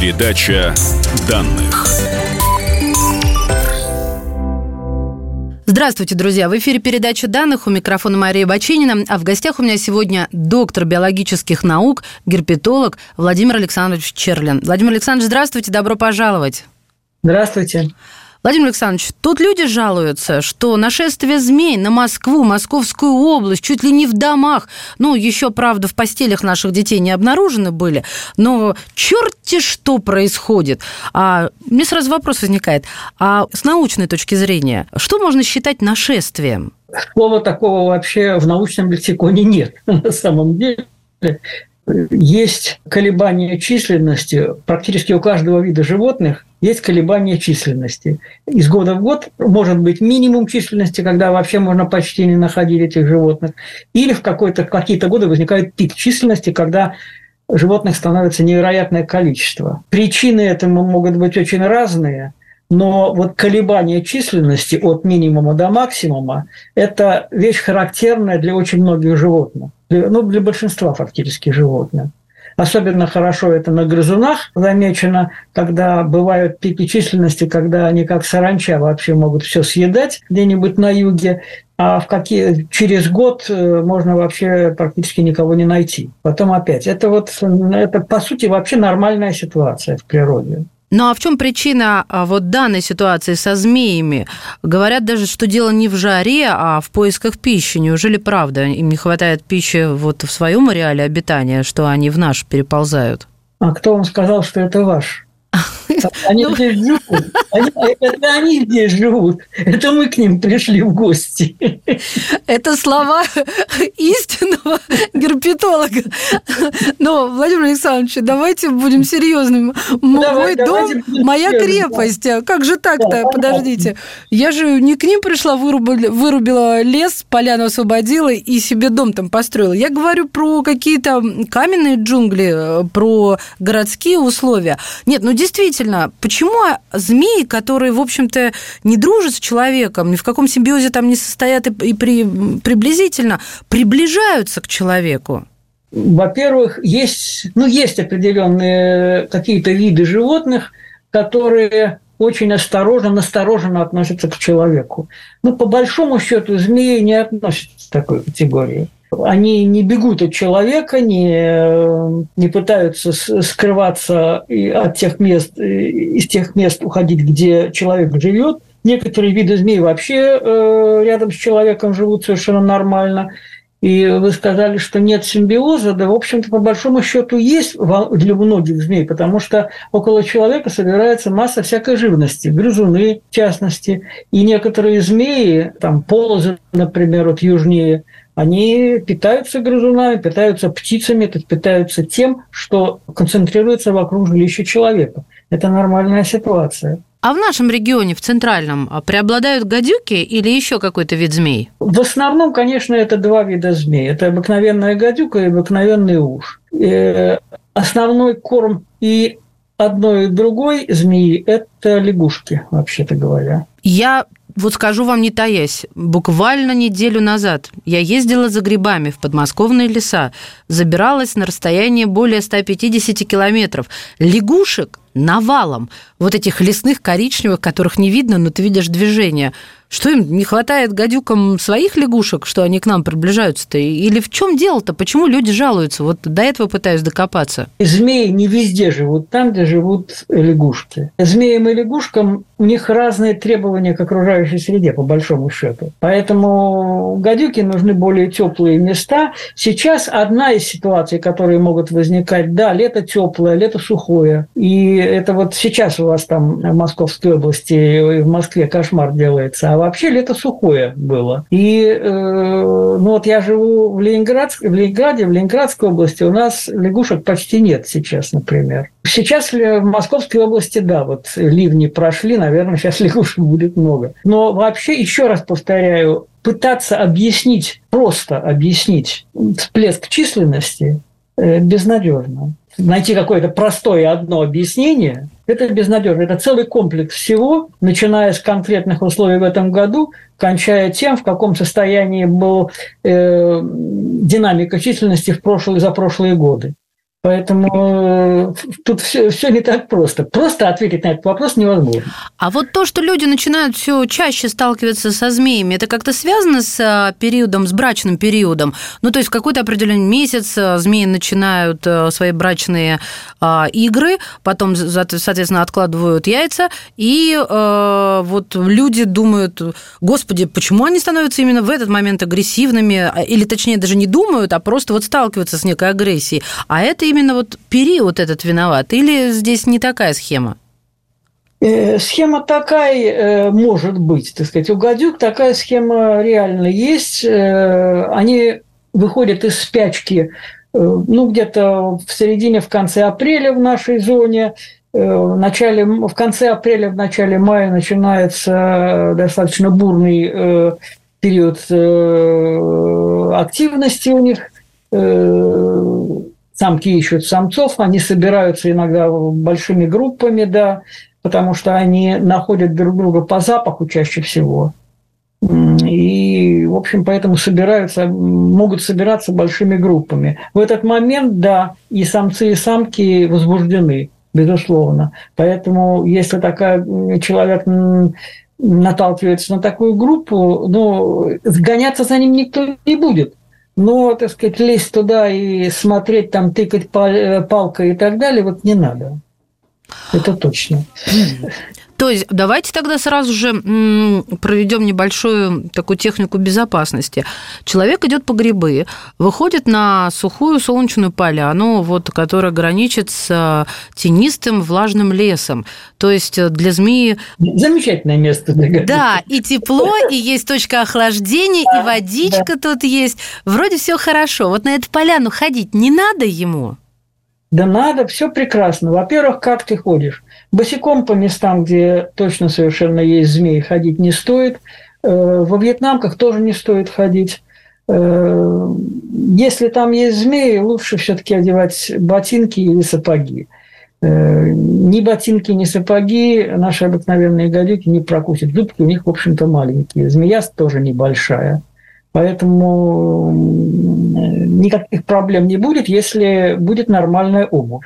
Передача данных. Здравствуйте, друзья! В эфире передача данных у микрофона Мария Бачинина, а в гостях у меня сегодня доктор биологических наук, герпетолог Владимир Александрович Черлин. Владимир Александрович, здравствуйте, добро пожаловать! Здравствуйте! Владимир Александрович, тут люди жалуются, что нашествие змей на Москву, Московскую область, чуть ли не в домах, ну, еще, правда, в постелях наших детей не обнаружены были, но черти что происходит. А мне сразу вопрос возникает, а с научной точки зрения, что можно считать нашествием? Слова такого вообще в научном лексиконе нет на самом деле. Есть колебания численности. Практически у каждого вида животных есть колебания численности. Из года в год может быть минимум численности, когда вообще можно почти не находить этих животных, или в какие-то годы возникает пик численности, когда животных становится невероятное количество. Причины этому могут быть очень разные, но вот колебание численности от минимума до максимума – это вещь характерная для очень многих животных, ну, для большинства фактически животных. Особенно хорошо это на грызунах замечено, когда бывают пики численности, когда они как саранча вообще могут все съедать где-нибудь на юге, а в какие, через год э, можно вообще практически никого не найти. Потом опять. Это вот, это по сути вообще нормальная ситуация в природе. Ну а в чем причина а, вот данной ситуации со змеями? Говорят даже, что дело не в жаре, а в поисках пищи. Неужели правда им не хватает пищи вот в своем ареале обитания, что они в наш переползают? А кто вам сказал, что это ваш? Они ну... здесь живут. Они, это они здесь живут. Это мы к ним пришли в гости. Это слова истинного герпетолога. Но, Владимир Александрович, давайте будем серьезными. Мой дом, моя крепость. Как же так-то? Подождите. Я же не к ним пришла, вырубила, вырубила лес, поляну освободила и себе дом там построила. Я говорю про какие-то каменные джунгли, про городские условия. Нет, ну действительно, почему змеи, которые, в общем-то, не дружат с человеком, ни в каком симбиозе там не состоят и, и при, приблизительно, приближаются к человеку? Во-первых, есть, ну, есть определенные какие-то виды животных, которые очень осторожно, настороженно относятся к человеку. Ну, по большому счету, змеи не относятся к такой категории. Они не бегут от человека, не, не пытаются скрываться от тех мест, из тех мест уходить, где человек живет. Некоторые виды змей вообще э, рядом с человеком живут совершенно нормально. И вы сказали, что нет симбиоза, да, в общем-то, по большому счету есть для многих змей, потому что около человека собирается масса всякой живности, грызуны в частности, и некоторые змеи, там полозы, например, вот южнее, они питаются грызунами, питаются птицами, питаются тем, что концентрируется вокруг жилища человека. Это нормальная ситуация. А в нашем регионе, в центральном, а, преобладают гадюки или еще какой-то вид змей? В основном, конечно, это два вида змей. Это обыкновенная гадюка и обыкновенный уж. И э, основной корм и одной и другой змеи – это лягушки, вообще-то говоря. Я вот скажу вам не таясь, буквально неделю назад я ездила за грибами в подмосковные леса, забиралась на расстояние более 150 километров. Лягушек навалом, вот этих лесных коричневых, которых не видно, но ты видишь движение – что им не хватает гадюкам своих лягушек, что они к нам приближаются-то? Или в чем дело-то? Почему люди жалуются? Вот до этого пытаюсь докопаться. Змеи не везде живут там, где живут лягушки. Змеям и лягушкам у них разные требования к окружающей среде, по большому счету. Поэтому гадюки нужны более теплые места. Сейчас одна из ситуаций, которые могут возникать, да, лето теплое, лето сухое. И это вот сейчас у вас там в Московской области, в Москве кошмар делается. А вообще лето сухое было. И э, ну вот я живу в, Ленинград, в Ленинграде, в Ленинградской области, у нас лягушек почти нет сейчас, например. Сейчас в Московской области, да, вот ливни прошли, наверное, сейчас лягушек будет много. Но вообще, еще раз повторяю, пытаться объяснить, просто объяснить всплеск численности э, безнадежно. Найти какое-то простое одно объяснение – это безнадежно. Это целый комплекс всего, начиная с конкретных условий в этом году, кончая тем, в каком состоянии была э, динамика численности в прошлые, за прошлые годы. Поэтому э, тут все, все не так просто. Просто ответить на этот вопрос невозможно. А вот то, что люди начинают все чаще сталкиваться со змеями, это как-то связано с а, периодом, с брачным периодом? Ну, то есть в какой-то определенный месяц а, змеи начинают а, свои брачные игры, потом, соответственно, откладывают яйца, и вот люди думают, господи, почему они становятся именно в этот момент агрессивными, или точнее даже не думают, а просто вот сталкиваются с некой агрессией. А это именно вот период этот виноват? Или здесь не такая схема? Э, схема такая э, может быть, так сказать. У гадюк такая схема реально есть. Э, они выходят из спячки ну, где-то в середине, в конце апреля в нашей зоне. В, начале, в конце апреля, в начале мая начинается достаточно бурный период активности у них самки ищут самцов, они собираются иногда большими группами, да, потому что они находят друг друга по запаху чаще всего. И, в общем, поэтому собираются, могут собираться большими группами. В этот момент, да, и самцы, и самки возбуждены, безусловно. Поэтому, если такая человек наталкивается на такую группу, ну, сгоняться за ним никто не будет. Но, так сказать, лезть туда и смотреть, там, тыкать э, палкой и так далее, вот не надо. Это точно. То есть давайте тогда сразу же проведем небольшую такую технику безопасности. Человек идет по грибы, выходит на сухую солнечную поляну, вот, которая граничит с тенистым влажным лесом. То есть для змеи... Замечательное место для. Да, и тепло, и есть точка охлаждения, и водичка тут есть. Вроде все хорошо. Вот на эту поляну ходить не надо ему? Да надо, все прекрасно. Во-первых, как ты ходишь? Босиком по местам, где точно совершенно есть змеи, ходить не стоит. Э, во вьетнамках тоже не стоит ходить. Э, если там есть змеи, лучше все-таки одевать ботинки или сапоги. Э, ни ботинки, ни сапоги наши обыкновенные гадюки не прокусят. Зубки у них, в общем-то, маленькие. Змея тоже небольшая. Поэтому никаких проблем не будет, если будет нормальная обувь.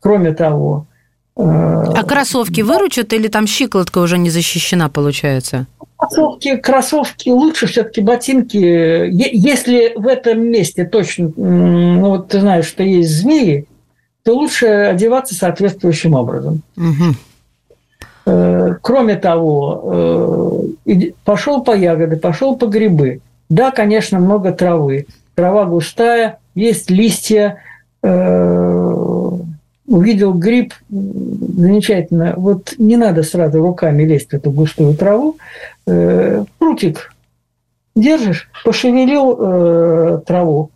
Кроме того... Э, а кроссовки выручат или там щиколотка уже не защищена, получается? Кроссовки, кроссовки лучше все-таки ботинки. Если в этом месте точно, ну вот ты знаешь, что есть змеи, то лучше одеваться соответствующим образом. Угу. Кроме того, э, пошел по ягоды, пошел по грибы. Да, конечно, много травы. Трава густая, есть листья. Э, увидел гриб, замечательно. Вот не надо сразу руками лезть в эту густую траву. Э, прутик держишь, пошевелил э, траву.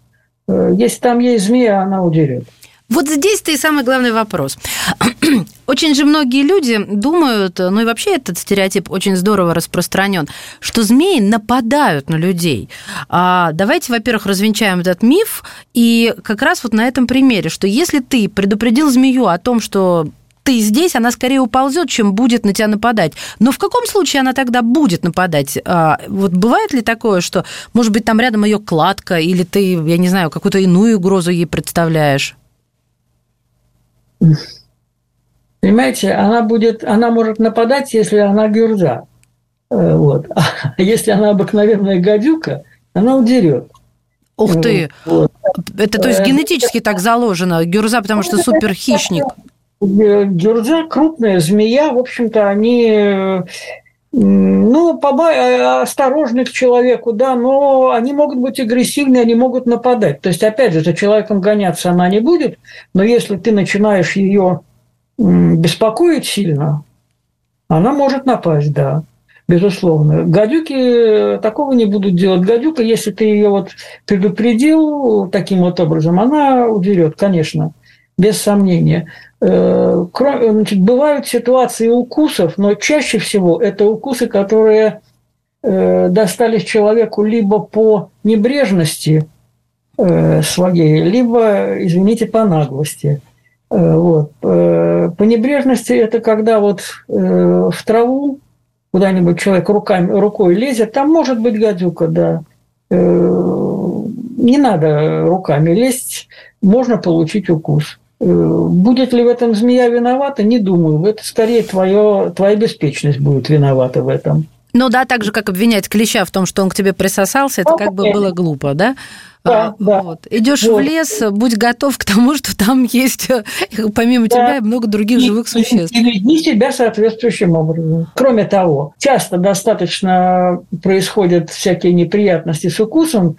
Если там есть змея, она удерет. Вот здесь-то и самый главный вопрос. Очень же многие люди думают, ну и вообще этот стереотип очень здорово распространен, что змеи нападают на людей. А давайте, во-первых, развенчаем этот миф, и как раз вот на этом примере, что если ты предупредил змею о том, что ты здесь, она скорее уползет, чем будет на тебя нападать. Но в каком случае она тогда будет нападать? А, вот бывает ли такое, что, может быть, там рядом ее кладка, или ты, я не знаю, какую-то иную угрозу ей представляешь? Понимаете, она будет, она может нападать, если она гюрза. Э, вот. А если она обыкновенная гадюка, она удерет. Ух ты! Вот. Это то есть э, генетически так заложено, гюрза, потому что супер хищник. Гюрза крупная змея, в общем-то, они ну, поба- осторожны к человеку, да, но они могут быть агрессивны, они могут нападать. То есть, опять же, за человеком гоняться она не будет, но если ты начинаешь ее беспокоить сильно, она может напасть, да, безусловно. Гадюки такого не будут делать. Гадюка, если ты ее вот предупредил таким вот образом, она удерет, конечно, без сомнения. Э, значит, бывают ситуации укусов, но чаще всего это укусы, которые э, достались человеку либо по небрежности э, своей, либо, извините, по наглости. Вот. По небрежности это когда вот в траву куда-нибудь человек руками, рукой лезет, там может быть гадюка, да. не надо руками лезть, можно получить укус. Э, будет ли в этом змея виновата, не думаю. Это скорее твое, твоя беспечность будет виновата в этом. Ну да, так же, как обвинять клеща в том, что он к тебе присосался, это как бы было глупо, да? Да, а, да. Вот. Идешь вот. в лес, будь готов к тому, что там есть помимо да. тебя и много других и, живых существ. И веди себя соответствующим образом. Кроме того, часто достаточно происходят всякие неприятности с укусом,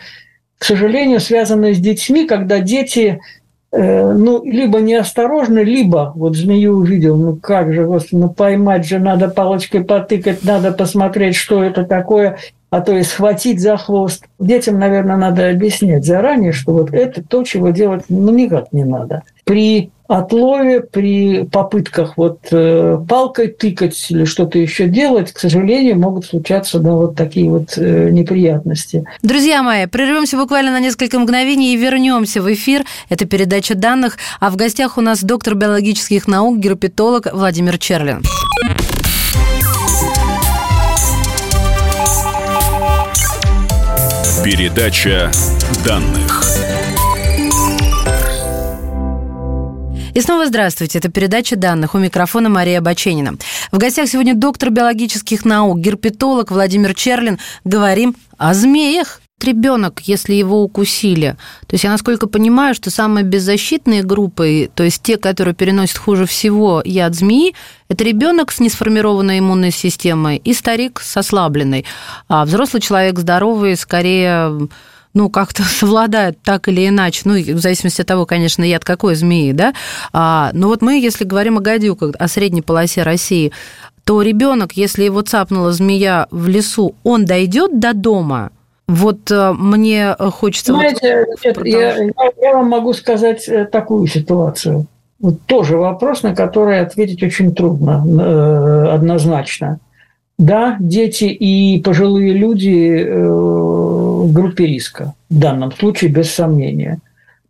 к сожалению, связанные с детьми, когда дети Э, ну, либо неосторожно, либо вот змею увидел, ну как же, господи, ну поймать же надо палочкой потыкать, надо посмотреть, что это такое, а то и схватить за хвост. Детям, наверное, надо объяснять заранее, что вот это то, чего делать ну никак не надо. При отлове, при попытках вот э, палкой тыкать или что-то еще делать, к сожалению, могут случаться да, вот такие вот э, неприятности. Друзья мои, прервемся буквально на несколько мгновений и вернемся в эфир. Это передача данных. А в гостях у нас доктор биологических наук, герпетолог Владимир Черлин. Передача данных. И снова здравствуйте. Это передача данных. У микрофона Мария Баченина. В гостях сегодня доктор биологических наук, герпетолог Владимир Черлин. Говорим о змеях ребенок, если его укусили. То есть я насколько понимаю, что самые беззащитные группы, то есть те, которые переносят хуже всего яд змеи, это ребенок с несформированной иммунной системой и старик с ослабленной. А взрослый человек здоровый скорее ну, как-то совладают так или иначе, ну, в зависимости от того, конечно, яд какой змеи, да, а, но вот мы, если говорим о гадюках, о средней полосе России, то ребенок, если его цапнула змея в лесу, он дойдет до дома, вот э, мне хочется... Знаете, вот я, я, я вам могу сказать э, такую ситуацию. Вот тоже вопрос, на который ответить очень трудно э, однозначно. Да, дети и пожилые люди э, группе риска, в данном случае без сомнения.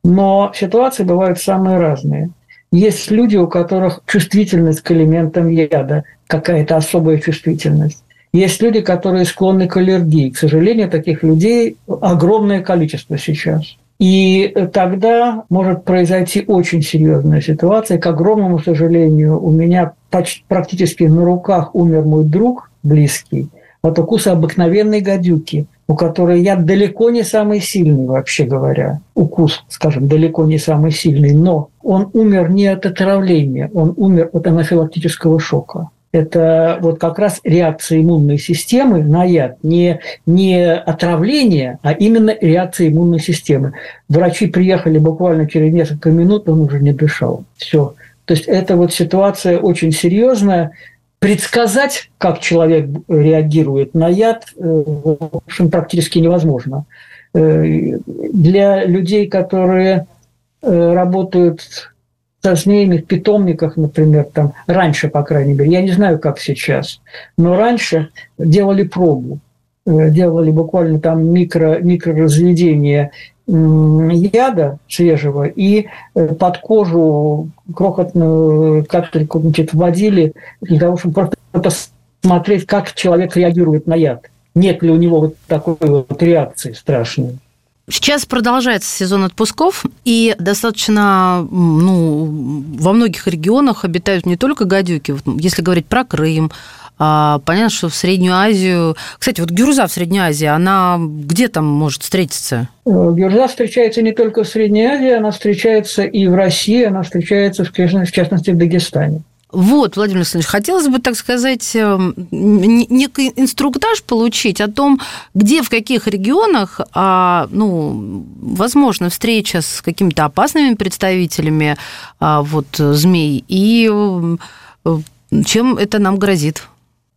Но ситуации бывают самые разные. Есть люди, у которых чувствительность к элементам яда, какая-то особая чувствительность. Есть люди, которые склонны к аллергии. К сожалению, таких людей огромное количество сейчас. И тогда может произойти очень серьезная ситуация. К огромному сожалению, у меня почти, практически на руках умер мой друг, близкий, от укуса обыкновенной гадюки, у которой яд далеко не самый сильный, вообще говоря. Укус, скажем, далеко не самый сильный, но он умер не от отравления, он умер от анафилактического шока. Это вот как раз реакция иммунной системы на яд. Не, не отравление, а именно реакция иммунной системы. Врачи приехали буквально через несколько минут, он уже не дышал. Все. То есть это вот ситуация очень серьезная предсказать, как человек реагирует на яд, э, в общем, практически невозможно. Э, для людей, которые э, работают со змеями в питомниках, например, там раньше, по крайней мере, я не знаю, как сейчас, но раньше делали пробу, делали буквально там микро, микроразведение яда свежего и э, под кожу крохотную капельку значит, вводили для того, чтобы просто посмотреть, как человек реагирует на яд. Нет ли у него вот такой вот реакции страшной. Сейчас продолжается сезон отпусков, и достаточно, ну, во многих регионах обитают не только гадюки. Если говорить про Крым, понятно, что в Среднюю Азию... Кстати, вот гюрза в Средней Азии, она где там может встретиться? Э, гюрза встречается не только в Средней Азии, она встречается и в России, она встречается, в частности, в Дагестане. Вот, Владимир Александрович, хотелось бы, так сказать, эм, некий инструктаж получить о том, где, в каких регионах, а, ну, возможно, встреча с какими-то опасными представителями а, вот, змей, и э, чем это нам грозит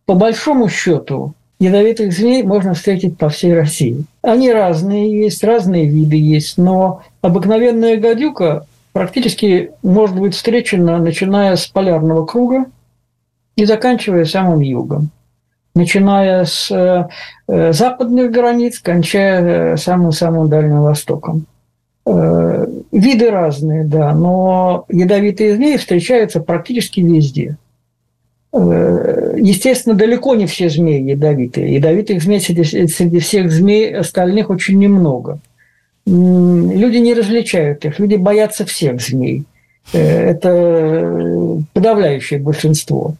по большому счету, ядовитых змей можно встретить по всей России. Они разные есть, разные виды есть, но обыкновенная гадюка практически может быть встречена, начиная с полярного круга и заканчивая самым югом. Начиная с э, западных границ, кончая э, самым-самым Дальним Востоком. Э, виды разные, да, но ядовитые змеи встречаются практически везде. Э, естественно, далеко не все змеи ядовитые. Ядовитых змей среди, среди всех змей остальных очень немного. люди не различают их, люди боятся всех змей. Э, это подавляющее большинство.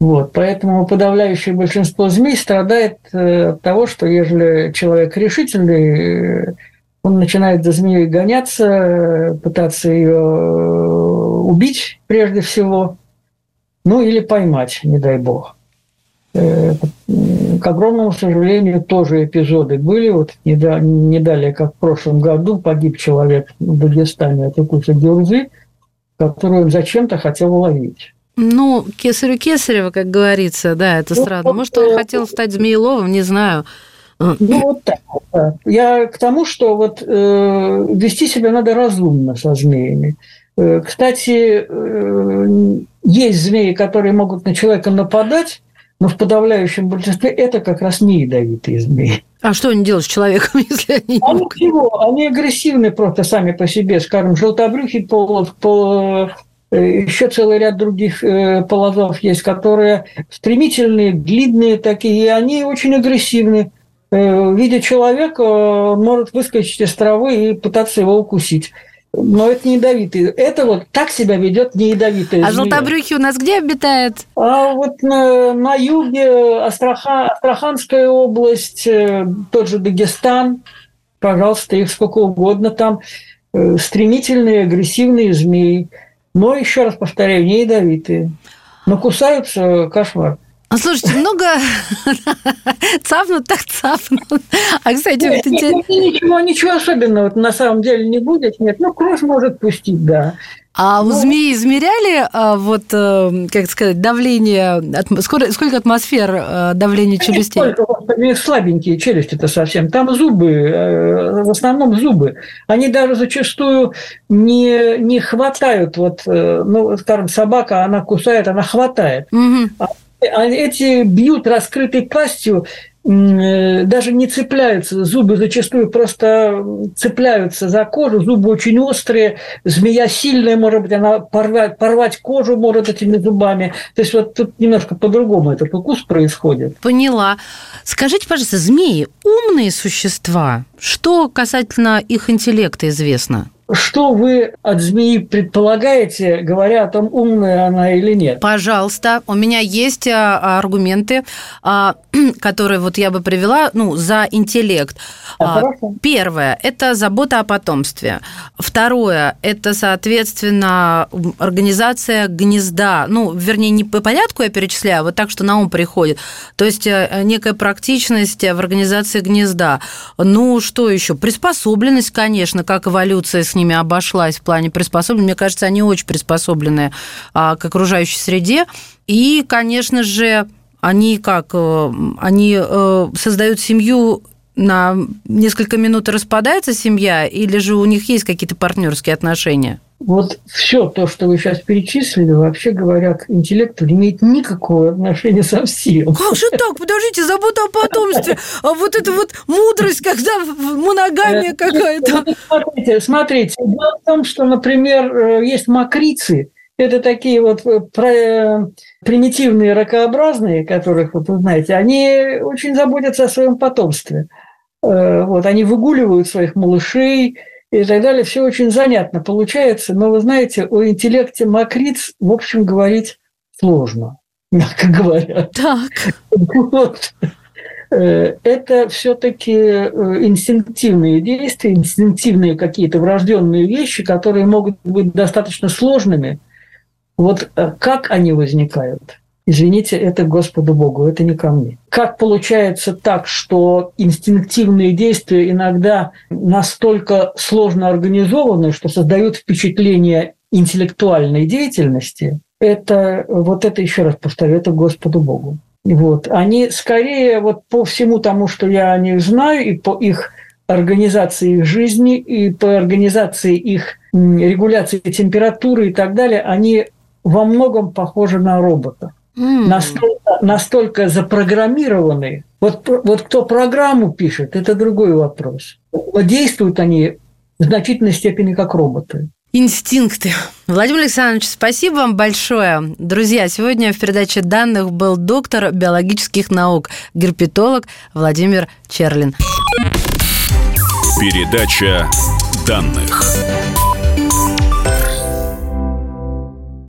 Вот, поэтому подавляющее большинство змей страдает э, от того, что если человек решительный, он начинает за змеей гоняться, пытаться ее убить прежде всего, ну или поймать, не дай бог. Э, к огромному сожалению, тоже эпизоды были. Вот не, не далее, как в прошлом году, погиб человек в Дагестане от укуса гюрзы, которую зачем-то хотел ловить. Ну, кесарю кесарева, как говорится, да, это ну, странно. Может, он хотел стать змееловым, не знаю. Ну, вот так. Да. Я к тому, что вот э, вести себя надо разумно со змеями. Э, кстати, э, есть змеи, которые могут на человека нападать, но в подавляющем большинстве это как раз не ядовитые змеи. А что они делают с человеком, если они... Они чего? Они агрессивны просто сами по себе. Скажем, желтобрюхий полов, пол, Э, еще целый ряд других э, полозов есть, которые стремительные, длинные такие, и они очень агрессивны. Э, видя человека, может выскочить из травы и пытаться его укусить. Но это не ядовитый. Это вот так себя ведет не ядовитая А желтобрюхи у нас где обитает? А вот на, на юге Астраха, Астраханская область, тот же Дагестан, пожалуйста, их сколько угодно там. Стремительные, агрессивные змеи. Но, еще раз повторяю, не ядовитые. Но кусаются кошмар. А слушайте, много цапнут, так цапнут. А, кстати, нет, вот нет, ничего, ничего особенного на самом деле не будет. Нет, ну, кровь может пустить, да. А у ну, змеи измеряли а, вот, э, как сказать, давление, сколько, сколько атмосфер э, давления челюстей? Сколько, слабенькие челюсти-то совсем. Там зубы, э, в основном зубы. Они даже зачастую не, не хватают. Вот, ну, скажем, собака, она кусает, она хватает. Угу. А эти бьют раскрытой пастью, Э, даже не цепляются, зубы зачастую просто цепляются за кожу, зубы очень острые, змея сильная, может быть, она порвать, порвать кожу может этими зубами. То есть вот тут немножко по-другому этот укус происходит. Поняла. Скажите, пожалуйста, змеи умные существа? Что касательно их интеллекта известно? Что вы от змеи предполагаете, говоря о том, умная она или нет? Пожалуйста, у меня есть а, аргументы, а, которые вот я бы привела, ну, за интеллект. А, первое – это забота о потомстве. Второе – это, соответственно, организация гнезда. Ну, вернее, не по порядку я перечисляю, а вот так, что на ум приходит. То есть э, некая практичность в организации гнезда. Ну, что еще? Приспособленность, конечно, как эволюция с ними обошлась в плане приспособленности. Мне кажется, они очень приспособлены а, к окружающей среде. И, конечно же, они как? Э, они э, создают семью на несколько минут распадается семья, или же у них есть какие-то партнерские отношения? Вот все то, что вы сейчас перечислили, вообще говоря, к интеллекту не имеет никакого отношения совсем. Как же так? Подождите, забота о потомстве, а вот эта вот мудрость, когда моногамия какая-то. Смотрите, смотрите, дело в том, что, например, э, есть макрицы, это такие вот э, примитивные ракообразные, которых, вот вы знаете, они очень заботятся о своем потомстве. Э, вот, они выгуливают своих малышей, и так далее. Все очень занятно получается, но вы знаете, о интеллекте Макриц, в общем, говорить сложно, мягко говоря. Так. Вот. Э, это все-таки э, инстинктивные действия, инстинктивные какие-то врожденные вещи, которые могут быть достаточно сложными. Вот э, как они возникают? Извините, это Господу Богу, это не ко мне. Как получается так, что инстинктивные действия иногда настолько сложно организованы, что создают впечатление интеллектуальной деятельности, это, вот это еще раз повторю, это Господу Богу. Вот. Они скорее вот по всему тому, что я о них знаю, и по их организации их жизни, и по организации их регуляции температуры и так далее, они во многом похожи на настолько, настолько запрограммированы. Вот, вот кто программу пишет, это другой вопрос. Но действуют они в значительной степени как роботы. Инстинкты. Владимир Александрович, спасибо вам большое. Друзья, сегодня в передаче данных был доктор биологических наук, герпетолог Владимир Черлин. Передача данных.